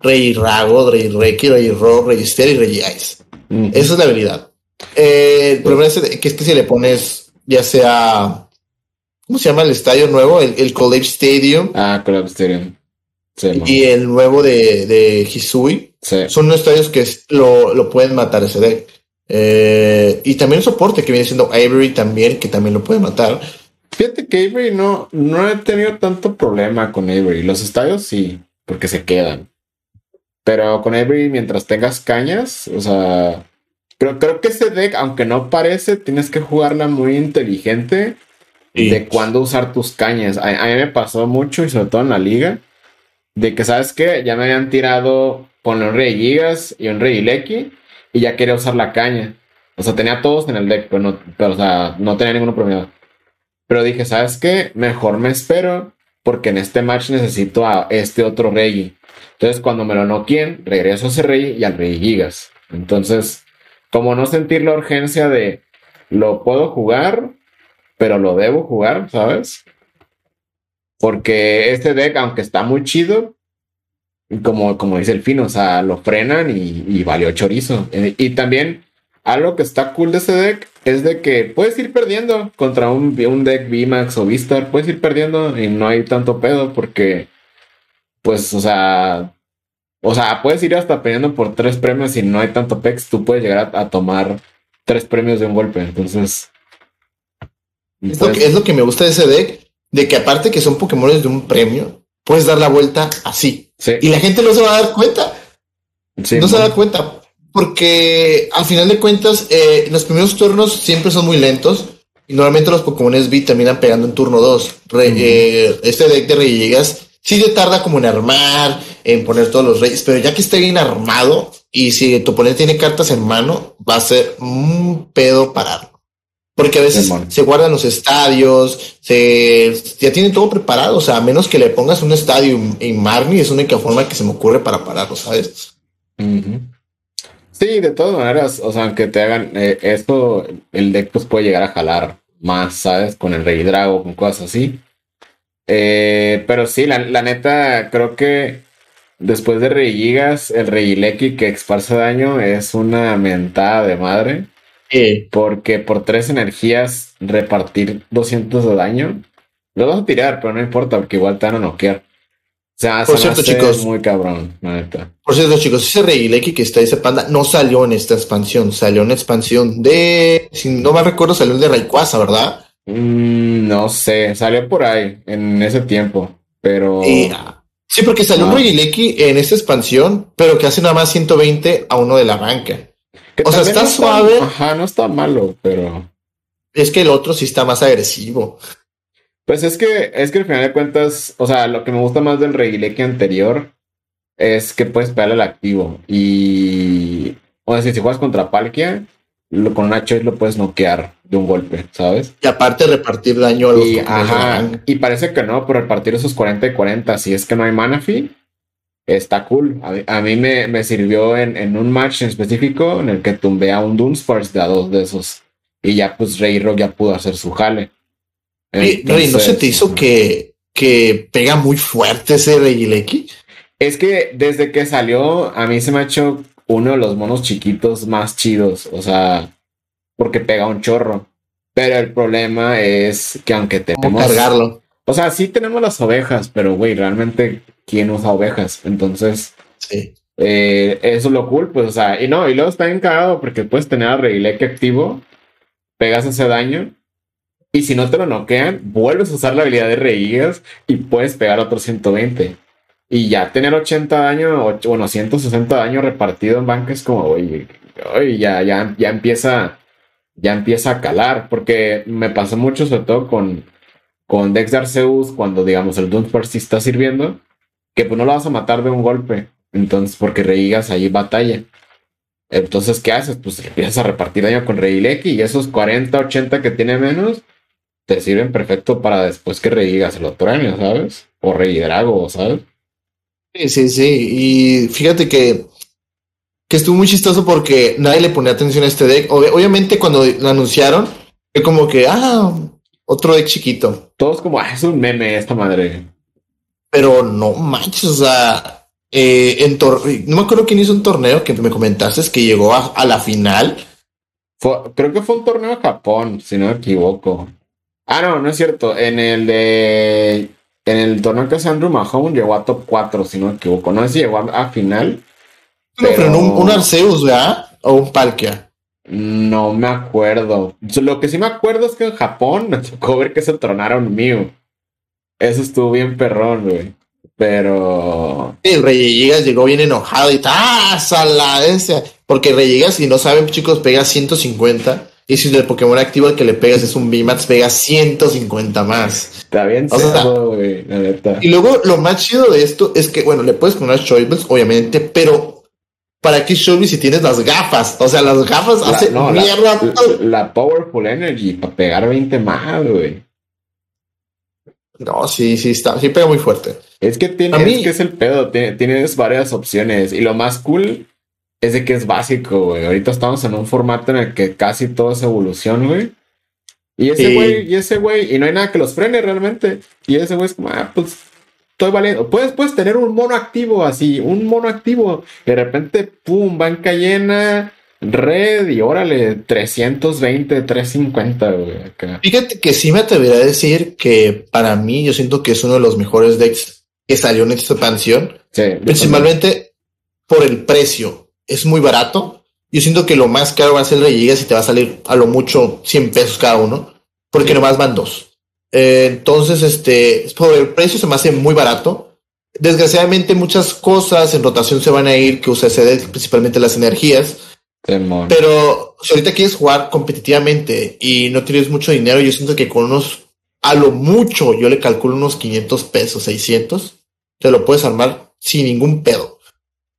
Rey Rago, Rey Reiki, Rey Ro, Rey Ster y Rey Ice. Esa es la habilidad. Eh, el problema es que este si le pones ya sea ¿cómo se llama el estadio nuevo? El, College Stadium. Ah, College Stadium. y el nuevo de, de Hisui. Son unos estadios que lo, lo pueden matar ese deck. Eh, y también el soporte que viene siendo Avery también, que también lo puede matar. Fíjate que Avery no, no he tenido tanto problema con Avery. Los estadios sí, porque se quedan. Pero con Avery, mientras tengas cañas, o sea, creo, creo que ese deck, aunque no parece, tienes que jugarla muy inteligente de cuándo usar tus cañas. A, mí me pasó mucho, y sobre todo en la liga, de que, ¿sabes qué? Ya me habían tirado con un Rey Gigas y un Rey Lecky, y ya quería usar la caña. O sea, tenía todos en el deck, pero no, pero, o sea, no tenía ninguno premiado. Pero dije, ¿sabes qué? Mejor me espero porque en este match necesito a este otro rey. Entonces, cuando me lo noquien, regreso a ese rey y al rey Gigas. Entonces, como no sentir la urgencia de lo puedo jugar, pero lo debo jugar, ¿sabes? Porque este deck, aunque está muy chido, como, como dice el fin, o sea, lo frenan y, y valió chorizo. Y también algo que está cool de ese deck es de que puedes ir perdiendo contra un, un deck VMAX o Vistar, puedes ir perdiendo y no hay tanto pedo porque, pues, o sea, o sea, puedes ir hasta perdiendo por tres premios y no hay tanto pex, tú puedes llegar a, tomar tres premios de un golpe, entonces... Es, lo que, es lo que me gusta de ese deck, de que aparte que son Pokémon de un premio, puedes dar la vuelta así. Y la gente no se va a dar cuenta. no se va a dar cuenta porque al final de cuentas, eh, los primeros turnos siempre son muy lentos. Y normalmente los Pokémon V terminan pegando en turno 2. Eh, este deck de Regigas sí se tarda como en armar, en poner todos los reyes, pero ya que esté bien armado y si tu oponente tiene cartas en mano, va a ser un pedo pararlo. Porque a veces se guardan los estadios, se ya tienen todo preparado. O sea, a menos que le pongas un estadio en Marnie, es la única forma que se me ocurre para pararlo, ¿sabes? Sí, de todas maneras, o sea, aunque te hagan eh, esto, el deck pues puede llegar a jalar más, ¿sabes? Con el Rey Drago, con cosas así. Eh, pero sí, la, neta, creo que después de Rey Gigas, el Rey Lecky que esparce daño es una mentada de madre. Porque por tres energías repartir 200 de daño, lo vas a tirar, pero no importa, porque igual te van a noquear. O sea, por cierto, chicos, muy cabrón, Por cierto, chicos, ese Regileki que está ese panda no salió en esta expansión, salió en expansión de, si no me recuerdo, salió de Rayquaza, ¿verdad? Mm, no sé, salió por ahí en ese tiempo, pero. sí, porque salió un Regileki en esta expansión, pero que hace nada más 120 a uno de la banca o sea, está suave. ajá, no está malo, pero. Es que el otro sí está más agresivo. Pues es que, es que al final de cuentas, o sea, lo que me gusta más del Regileki anterior es que puedes pegarle al activo. Y. O sea, si juegas contra Palkia, lo, con una choice lo puedes noquear de un golpe, ¿sabes? Y aparte repartir daño a los y, ajá, y parece que no, por repartir esos 40 y 40, si es que no hay mana fee, está cool. A, mí me, sirvió en, un match en específico en el que tumbé a un Dunsparce de a dos de esos. Y ya pues Rey Rock ya pudo hacer su jale. Rey, ¿no se te hizo que, que pega muy fuerte ese Regieleki? Es que desde que salió, a mí se me ha hecho uno de los monos chiquitos más chidos. O sea, porque pega un chorro. Pero el problema es que aunque tenemos... cargarlo? O sea, sí tenemos las ovejas, pero güey, realmente quién usa ovejas. Entonces, sí. Eh, eso es lo cool, pues, o sea, y no, y luego está encagado porque puedes tener a que activo, pegas ese daño, y si no te lo noquean, vuelves a usar la habilidad de Reigas y puedes pegar otro 120. Y ya tener 80 daño, bueno, 160 daño repartido en banca es como, oye, oye ya, ya, ya empieza, ya empieza a calar, porque me pasó mucho, sobre todo con, con Dex de Arceus, cuando digamos el Doomsburst sí está sirviendo, que pues no lo vas a matar de un golpe. Entonces, porque Reigas ahí batalla. Entonces, ¿qué haces? Pues empiezas a repartir daño con Reileki y esos 40, 80 que tiene menos te sirven perfecto para después que Reigas el otro año, ¿sabes? O Reidrago, ¿sabes? Sí, sí, sí. Y fíjate que, que estuvo muy chistoso porque nadie le ponía atención a este deck. obviamente, cuando lo anunciaron, fue como que, ah, otro deck chiquito. Todos como, ah, es un meme esta madre. Pero no manches, o sea, eh, en no me acuerdo quién hizo un torneo que me comentaste es que llegó a, la final. creo que fue un torneo en Japón, si no me equivoco. Ah, no, no es cierto. En el de. En el torneo que hace Andrew Mahone llegó a top 4, si no me equivoco. No sé si llegó a, final. No, pero, un, un, Arceus, ¿verdad? O un Palkia. No me acuerdo. Lo que sí me acuerdo es que en Japón me tocó ver que se tronaron Mew. Eso estuvo bien perrón, güey. Pero. El Rey llegó bien enojado y ¡ah! ¡Sala! Ese! Porque Rey si no saben, chicos, pega 150. Y si el Pokémon activo al que le pegas es un VMAX, pega 150 más. Está bien, güey, la neta. Y luego lo más chido de esto es que, bueno, le puedes poner Choices, obviamente, pero ¿para qué Showy si tienes las gafas? O sea, las gafas hacen mierda. La, la, Powerful Energy para pegar 20 más, güey. No, sí, sí, está, sí pega muy fuerte. Es que tiene, es que es el pedo, tienes varias opciones y lo más cool es de que es básico, güey. Ahorita estamos en un formato en el que casi todo es evolución, güey. Y ese güey, y ese güey, y no hay nada que los frene realmente. Y ese güey es como, ah, pues estoy valiendo. Puedes, puedes tener un mono activo así, un mono activo. Y de repente, pum, banca llena, Red y órale, 320, 350, güey. Fíjate que sí me atrevería a decir que para mí yo siento que es uno de los mejores decks que salió en esta expansión. principalmente por el precio. Es muy barato. Yo siento que lo más caro va a ser el Gigas y te va a salir a lo mucho 100 pesos cada uno, porque nomás van dos. Eh, entonces, este, por el precio se me hace muy barato. Desgraciadamente muchas cosas en rotación se van a ir que usa deck, principalmente las energías pero si ahorita quieres jugar competitivamente y no tienes mucho dinero, yo siento que con unos, a lo mucho, yo le calculo unos 500 pesos, 600. te lo puedes armar sin ningún pedo.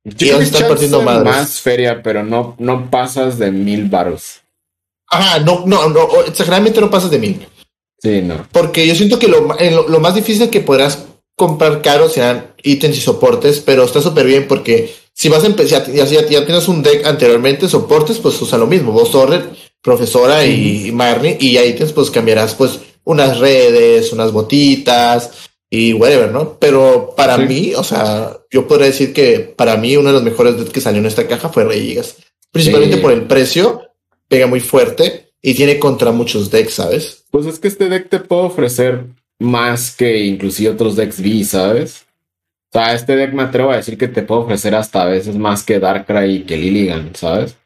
Yo y partiendo más feria, pero no, no pasas de mil varos. Ajá, no, no, no, exageradamente no pasas de mil. Sí, no. Porque yo siento que lo, lo, más difícil que podrás comprar caro serán ítems y soportes, pero está súper bien porque si vas a empezar, ya, ya, ya, tienes un deck anteriormente, soportes, pues usa lo mismo. Vos, Torre, Profesora y, Marnie, y ítems, pues cambiarás pues unas redes, unas botitas y whatever, ¿no? Pero para mí, o sea, yo podría decir que para mí uno de los mejores decks que salió en esta caja fue Rey Gigas. Principalmente por el precio, pega muy fuerte y tiene contra muchos decks, ¿sabes? Pues es que este deck te puede ofrecer más que inclusive otros decks V, ¿sabes? O sea, este deck me atrevo a decir que te puede ofrecer hasta a veces más que Darkrai y que Lilligan, ¿sabes?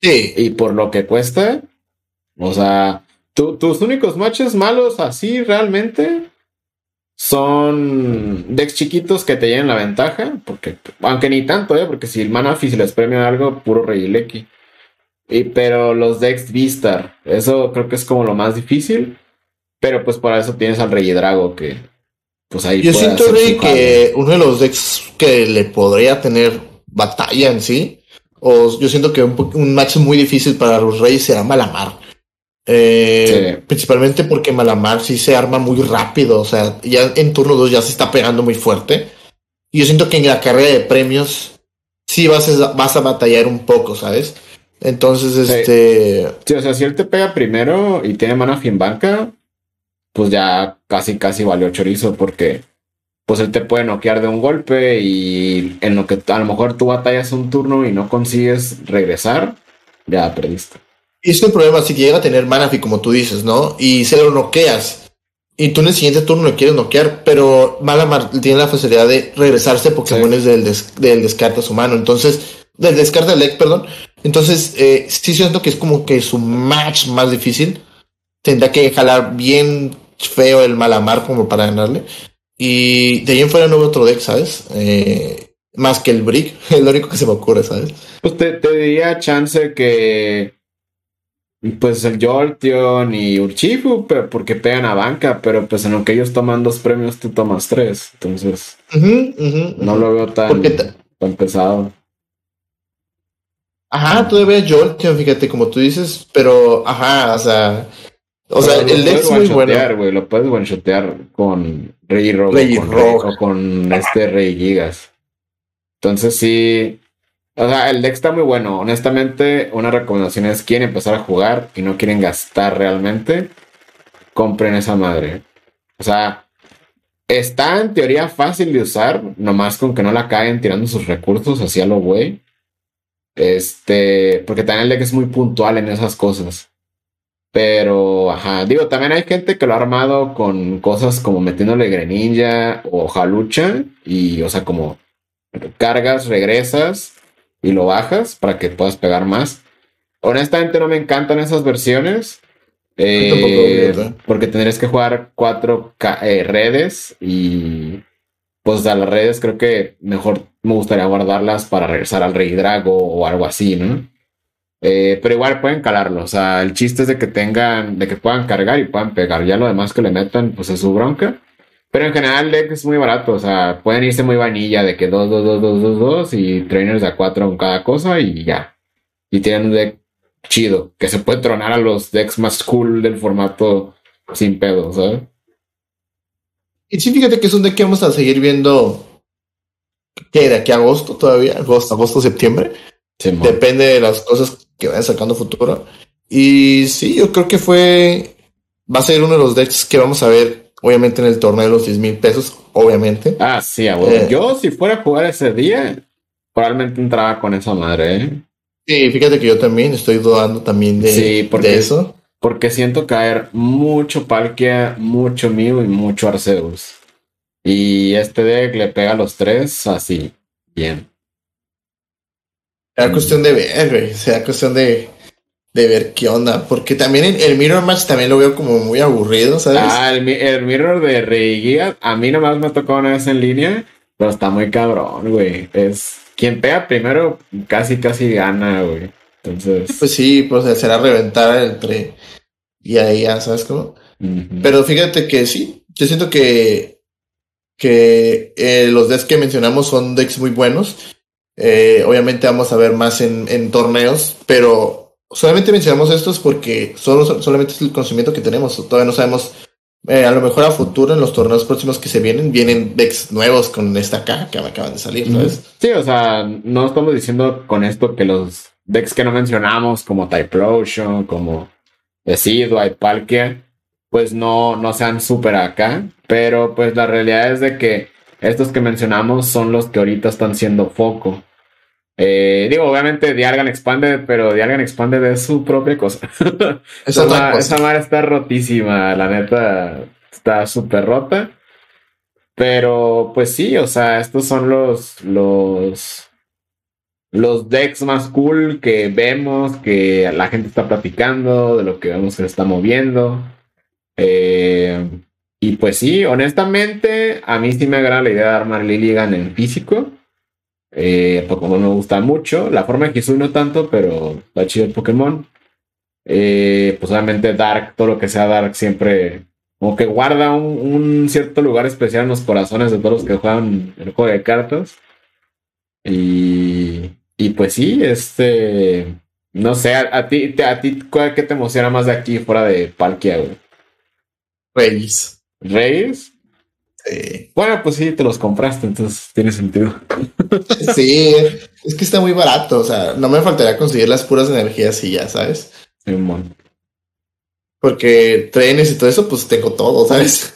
Sí. Y por lo que cuesta, o sea, tus únicos matches malos así realmente son decks chiquitos que te lleven la ventaja, porque, aunque ni tanto, ¿eh? Porque si el Manafi se les premia algo, puro Regieleki. Y, pero los decks Vistar, eso creo que es como lo más difícil. Pero pues para eso tienes al Rey Drago que pues ahí Yo siento que uno de los decks que le podría tener batalla en sí, o yo siento que un, match muy difícil para los Reyes será Malamar. Eh, principalmente porque Malamar sí se arma muy rápido, o sea, ya en turno 2 ya se está pegando muy fuerte. Y yo siento que en la carrera de premios sí vas a, vas a batallar un poco, ¿sabes? Entonces, este. Sí, o sea, si él te pega primero y tiene mana fin banca, pues ya casi, casi valió chorizo porque pues él te puede noquear de un golpe y en lo que a lo mejor tú batallas un turno y no consigues regresar, ya perdiste. Y es el problema, si llega a tener Manafi, como tú dices, ¿no? Y se lo noqueas. Y tú en el siguiente turno lo quieres noquear, pero Malamar tiene la facilidad de regresarse Pokémon sí. del, del descarte a su mano. Entonces, del descarte del deck, perdón. Entonces, eh, sí siento que es como que su match más difícil tendrá que jalar bien feo el Malamar como para ganarle. Y de ahí en fuera no veo otro deck, ¿sabes? Eh, más que el Brick, [laughs] es lo único que se me ocurre, ¿sabes? Pues te, te diría chance que. Pues el Jolteon y Urchifu, pero porque pegan a banca, pero pues en lo que ellos toman dos premios, tú tomas tres. Entonces, no lo veo tan, tan pesado. Ajá, todavía Jolteon, fíjate, como tú dices, pero ajá, o sea, o sea, el deck es muy bueno. lo puedes one-shotear con Rey Rogue Rey con, o con este Rey Gigas. Entonces sí. O sea, el deck está muy bueno. Honestamente, una recomendación es quieren empezar a jugar y no quieren gastar realmente. Compren esa madre. O sea, está en teoría fácil de usar, nomás con que no la caen tirando sus recursos hacia lo güey. Este, porque también el deck es muy puntual en esas cosas. Pero, ajá, digo, también hay gente que lo ha armado con cosas como metiéndole Greninja o Jalucha y, o sea, como cargas, regresas y lo bajas para que puedas pegar más. Honestamente no me encantan esas versiones. Eh, porque tendrías que jugar cuatro eh, redes y pues a las redes creo que mejor me gustaría guardarlas para regresar al Rey Drago o algo así, ¿no? Eh, pero igual pueden calarlo. O sea, el chiste es de que tengan, de que puedan cargar y puedan pegar. Ya lo demás que le metan, pues es su bronca. Pero en general el deck es muy barato. O sea, pueden irse muy vanilla de que 2, 2, 2, 2, 2, 2 y trainers a 4 con cada cosa y ya. Y tienen un deck chido que se puede tronar a los decks más cool del formato sin pedo, ¿sabes? Y sí, fíjate que es un deck que vamos a seguir viendo. ¿Qué? ¿De aquí a agosto todavía? ¿Agosto, agosto septiembre? Depende de las cosas que vayan sacando futuro. Y sí, yo creo que fue. Va a ser uno de los decks que vamos a ver, obviamente, en el torneo de los 10 mil pesos, obviamente. Ah, sí, eh, yo, si fuera a jugar ese día, probablemente entraba con esa madre, ¿eh? Sí, fíjate que yo también estoy dudando también de, sí, porque, eso. Porque siento caer mucho Palkia, mucho Mew y mucho Arceus. Y este deck le pega a los tres así, bien. Era cuestión de ver, güey. Sea cuestión de, de ver qué onda. Porque también el, Mirror Match también lo veo como muy aburrido, ¿sabes? Ah, el, Mirror de Rey a mí nomás me tocó una vez en línea, pero está muy cabrón, güey. Es quien pega primero casi, casi gana, güey. Entonces. Pues sí, pues será reventar entre. Y ahí ya, ¿sabes cómo? Pero fíjate que sí, yo siento que que eh, los decks que mencionamos son decks muy buenos. Eh, obviamente vamos a ver más en, en, torneos, pero solamente mencionamos estos porque solo, solamente es el conocimiento que tenemos. Todavía no sabemos, eh, a lo mejor a futuro, en los torneos próximos que se vienen, vienen decks nuevos con esta caja que acaban de salir, ¿sabes? Sí, o sea, no estamos diciendo con esto que los decks que no mencionamos, como Typlosion, como Decidueye, Palkia, pues no, no sean súper acá, pero pues la realidad es de que estos que mencionamos son los que ahorita están siendo foco. Eh, digo, obviamente Dialgan expande, pero Dialgan expande es su propia cosa. [laughs] esa, cosa. esa madre está rotísima, la neta está súper rota. Pero pues sí, o sea, estos son los, los, los decks más cool que vemos, que la gente está platicando, de lo que vemos que se está moviendo. Eh, y pues sí, honestamente, a mí sí me agrada la idea de armar Lilligan en físico. Eh, Pokémon me gusta mucho. La forma de Hisui no tanto, pero está chido el Pokémon. Eh, pues obviamente Dark, todo lo que sea Dark siempre como que guarda un, cierto lugar especial en los corazones de todos los que juegan el juego de cartas. Y, y pues sí, este, no sé, a, ti, a ti, ¿qué te emociona más de aquí fuera de Palkia, güey? Reyes. ¿Reyes? Bueno, pues sí, te los compraste, entonces tiene sentido. [laughs] sí, es que está muy barato, o sea, no me faltaría conseguir las puras energías y ya, ¿sabes? Sí, mon. Porque trenes y todo eso, pues tengo todo, ¿sabes?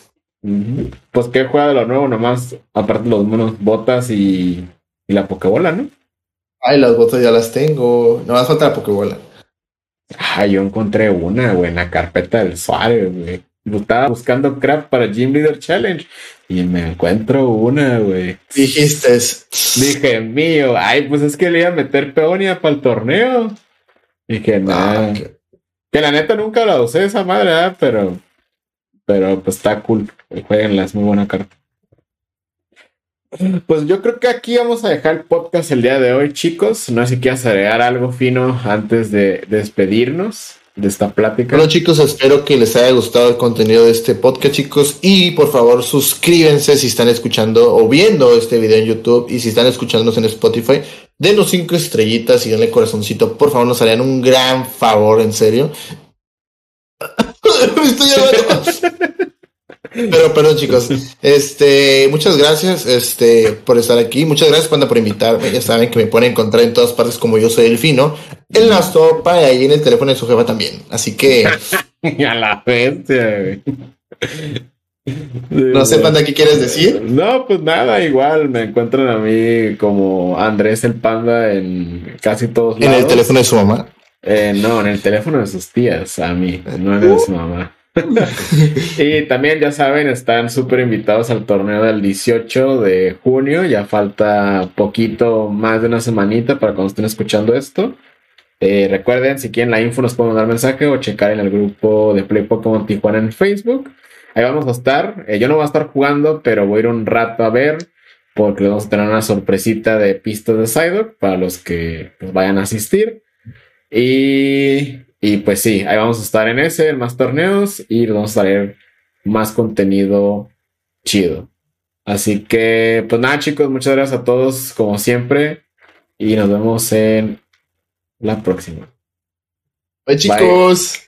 Pues qué juega de lo nuevo, nomás, aparte los monos, botas y, y la pokebola, ¿no? Ay, las botas ya las tengo, nomás falta la pokebola. Ah, yo encontré una, güey, en la carpeta del Suárez, güey estaba buscando crap para Gym Leader Challenge y me encuentro una, güey. Dijiste. Dije, mío, ay, pues es que le iba a meter peonia para el torneo. Dije, nada. Ah, que la neta nunca la usé esa madre, pero. Pero pues está cool. Jueguenla, es muy buena carta. Pues yo creo que aquí vamos a dejar el podcast el día de hoy, chicos. No sé si quieres agregar algo fino antes de despedirnos de esta plática. Bueno chicos, espero que les haya gustado el contenido de este podcast chicos y por favor suscríbanse si están escuchando o viendo este video en YouTube y si están escuchándonos en Spotify, denos cinco estrellitas y denle corazoncito, por favor nos harían un gran favor, en serio. [laughs] Me estoy [laughs] Pero perdón, chicos. Este, muchas gracias, este, por estar aquí. Muchas gracias, Panda, por invitarme. Ya saben que me pueden encontrar en todas partes como yo soy el fino. En la sopa y ahí en el teléfono de su jefa también. Así que. [laughs] a la gente, No sé, Panda, ¿qué quieres decir? No, pues nada, igual me encuentran a mí como Andrés el Panda en casi todos lados. ¿En el teléfono de su mamá? Eh, no, en el teléfono de sus tías, a mí, no en el de su mamá. [laughs] y también ya saben, están súper invitados al torneo del 18 de junio. Ya falta poquito más de una semanita para cuando estén escuchando esto. Eh, recuerden, si quieren la info, nos pueden mandar mensaje o checar en el grupo de Play Pokémon Tijuana en Facebook. Ahí vamos a estar. Eh, yo no voy a estar jugando, pero voy a ir un rato a ver. Porque vamos a tener una sorpresita de pistas de Psyduck para los que pues, vayan a asistir. Y y pues sí, ahí vamos a estar en ese, en más torneos y vamos a traer más contenido chido. Así que, pues nada, chicos, muchas gracias a todos, como siempre. Y nos vemos en la próxima. Bye, chicos.